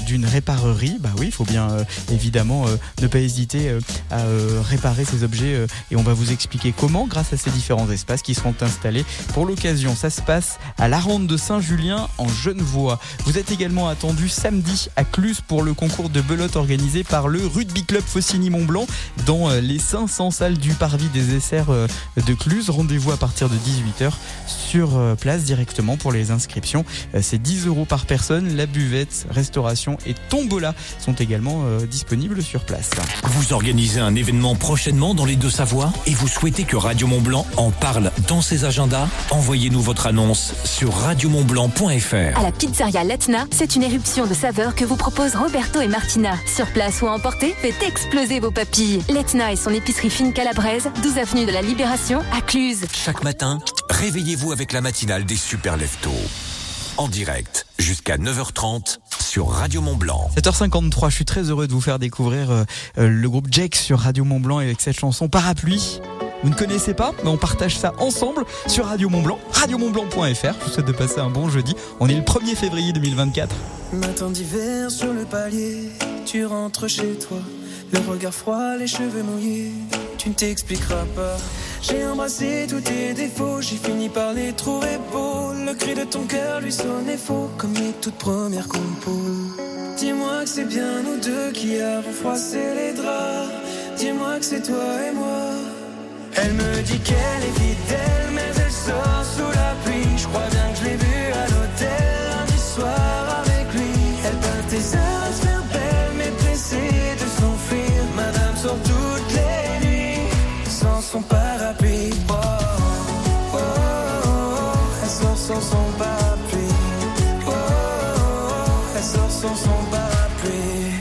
d'une réparerie. Bah oui, il faut bien euh, évidemment ne pas hésiter à réparer ces objets et on va vous expliquer comment grâce à ces différents espaces qui seront installés pour l'occasion. Ça se passe à la ronde de Saint-Julien en Genevois. Vous êtes également attendu samedi à Cluse pour le concours de belote organisé par le Rugby Club Faucigny Mont-Blanc dans les 500 salles du parvis des Essers de Cluse. Rendez-vous à partir de 18h sur place directement pour les inscriptions. Euh, C'est 10 euros par personne. La buvette, restauration et tombola sont également euh, disponibles sur place. Vous organisez un événement prochainement dans les Deux-Savoies et vous souhaitez que Radio Mont-Blanc en parle dans ses agendas? Envoyez-nous votre annonce sur radiomontblanc.fr. À la pizzeria Letna, c'est une éruption de saveurs que vous proposent Roberto et Martina. Sur place ou à emporter, faites exploser vos papilles. Letna et son épicerie fine calabraise, 12 avenue de la Libération, à Cluse. Chaque matin, réveillez-vous avec la matinale des super leftos. En direct, jusqu'à 9h30 sur Radio Mont-Blanc. 7h53, je suis très heureux de vous faire découvrir euh, euh, le groupe Jake sur Radio Mont Blanc et avec cette chanson Parapluie. Vous ne connaissez pas, mais on partage ça ensemble sur Radio Mont Blanc, radiomontblanc.fr. Je vous souhaite de passer un bon jeudi. On est le 1er février 2024. Matin d'hiver sur le palier, tu rentres chez toi. Le regard froid, les cheveux mouillés, tu ne t'expliqueras pas. J'ai embrassé tous tes défauts, j'ai fini par les trouver beaux. Le cri de ton cœur lui sonnait faux, comme les toutes premières compos. Dis-moi que c'est bien nous deux qui avons froissé les draps. Dis-moi que c'est toi et moi. Elle me dit qu'elle est fidèle, mais elle sort sous la pluie. Je crois bien que je l'ai vue à l'hôtel lundi soir avec lui. Elle peint tes heures à se faire belle, mais pressée de s'enfuir. Madame sort toutes les nuits sans son sans son.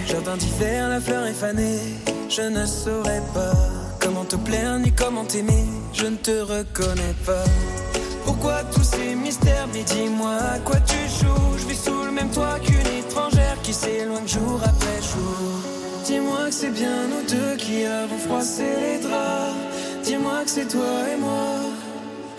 Jardin d'hiver, la fleur est fanée. Je ne saurais pas comment te plaire ni comment t'aimer. Je ne te reconnais pas. Pourquoi tous ces mystères? Mais dis-moi à quoi tu joues? Je vis sous le même toit qu'une étrangère qui s'éloigne jour après jour. Dis-moi que c'est bien nous deux qui avons froissé les draps. Dis-moi que c'est toi et moi.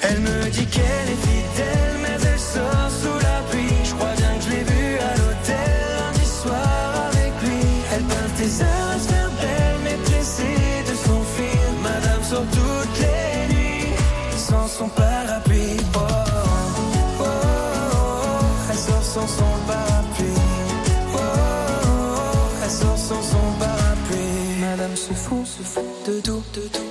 Elle me dit qu'elle est fidèle, mais elle sort sous la pluie. Je crois bien que je l'ai vue à l'hôtel lundi soir avec lui. Elle peint tes heures à se faire belle, mais pressée de s'enfuir. Madame sort toutes les nuits sans son parapluie. Oh, oh, oh, oh, elle sort sans son parapluie. Oh, oh, oh, elle sort sans son parapluie. Madame se fout, se fout de tout, de tout,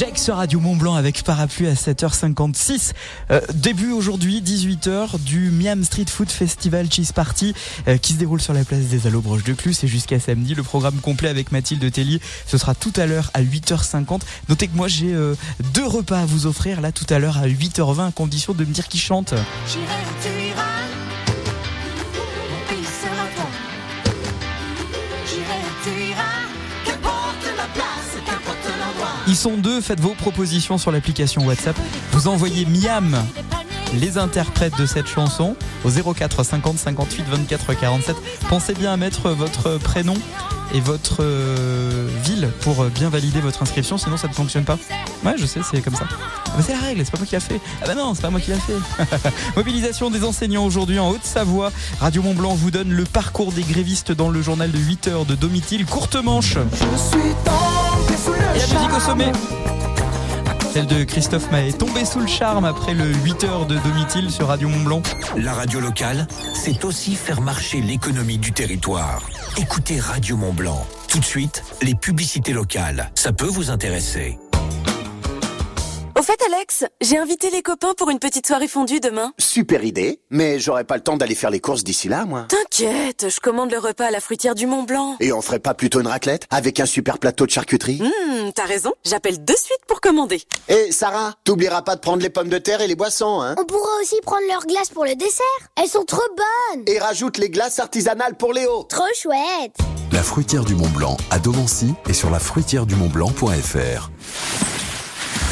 Jack sur Radio Mont Blanc avec parapluie à 7h56. Euh, début aujourd'hui, 18h, du Miam Street Food Festival Cheese Party euh, qui se déroule sur la place des Allobroches de Clus et jusqu'à samedi. Le programme complet avec Mathilde Telly, ce sera tout à l'heure à 8h50. Notez que moi j'ai euh, deux repas à vous offrir là tout à l'heure à 8h20 à condition de me dire qui chante. Ils sont deux, faites vos propositions sur l'application WhatsApp. Vous envoyez Miam, les interprètes de cette chanson, au 04 50 58 24 47. Pensez bien à mettre votre prénom et votre euh, ville pour bien valider votre inscription, sinon ça ne fonctionne pas. Ouais, je sais, c'est comme ça. Ah bah c'est la règle, c'est pas moi qui l'a fait. Ah bah non, c'est pas moi qui l'a fait. *laughs* Mobilisation des enseignants aujourd'hui en Haute-Savoie. Radio Mont-Blanc vous donne le parcours des grévistes dans le journal de 8 heures de Domitil. Courte manche. Et la musique au sommet. Celle de Christophe Maé, tombé sous le charme après le 8 heures de Domitil sur Radio Mont-Blanc. La radio locale, c'est aussi faire marcher l'économie du territoire. Écoutez Radio Mont Blanc. Tout de suite, les publicités locales. Ça peut vous intéresser. Au fait, Alex, j'ai invité les copains pour une petite soirée fondue demain. Super idée, mais j'aurais pas le temps d'aller faire les courses d'ici là, moi. T'inquiète, je commande le repas à la fruitière du Mont Blanc. Et on ferait pas plutôt une raclette avec un super plateau de charcuterie? Hum, t'as raison, j'appelle de suite pour commander. Et Sarah, t'oublieras pas de prendre les pommes de terre et les boissons, hein On pourra aussi prendre leurs glaces pour le dessert. Elles sont trop bonnes. Et rajoute les glaces artisanales pour Léo. Trop chouette. La fruitière du Mont Blanc à Domancy et sur la fruitière du Mont-Blanc.fr.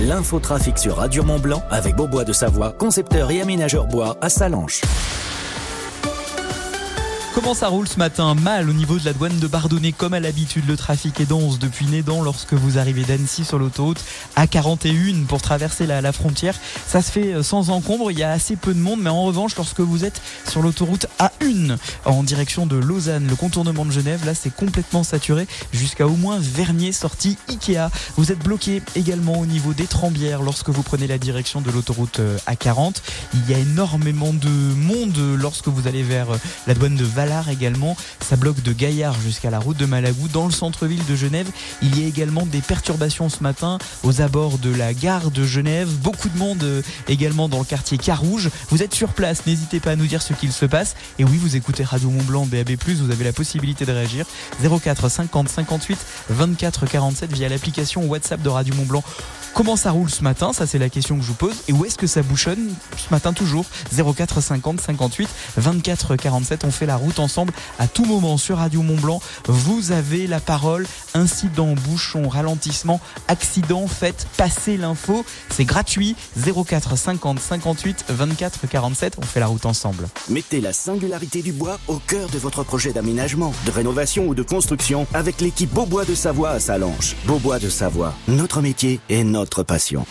L'infotrafic sur Radio Mont Blanc avec Beaubois de Savoie, concepteur et aménageur bois à Salanches. Comment ça roule ce matin Mal au niveau de la douane de Bardonnay, comme à l'habitude. Le trafic est dense depuis Nédan lorsque vous arrivez d'Annecy sur l'autoroute A41 pour traverser la, la, frontière. Ça se fait euh, sans encombre, il y a assez peu de monde, mais en revanche, lorsque vous êtes sur l'autoroute A1 en direction de Lausanne, le contournement de Genève, là c'est complètement saturé jusqu'à au moins Vernier, sortie Ikea. Vous êtes bloqué également au niveau des Trembières lorsque vous prenez la direction de l'autoroute euh, A40. Il y a énormément de monde lorsque vous allez vers euh, la douane de Également. Ça bloque de Gaillard jusqu'à la route de Malagou. Dans le centre-ville de Genève, il y a également des perturbations ce matin aux abords de la gare de Genève. Beaucoup de monde euh, également dans le quartier Carouge. Vous êtes sur place, n'hésitez pas à nous dire ce qu'il se passe. Et oui, vous écoutez Radio Mont Blanc, BAB+, vous avez la possibilité de réagir. 04 50 58 24 47 via l'application WhatsApp de Radio Mont Blanc. Comment ça roule ce matin Ça, c'est la question que je vous pose. Et où est-ce que ça bouchonne ce matin toujours 04 50 58 24 47. On fait la route ensemble à tout moment sur Radio Mont Blanc. Vous avez la parole. Incident, bouchon, ralentissement, accident, faites passer l'info. C'est gratuit. 04 50 58 24 47. On fait la route ensemble. Mettez la singularité du bois au cœur de votre projet d'aménagement, de rénovation ou de construction avec l'équipe Beaubois de Savoie à Salanches. Beaubois de Savoie. Notre métier est notre passion.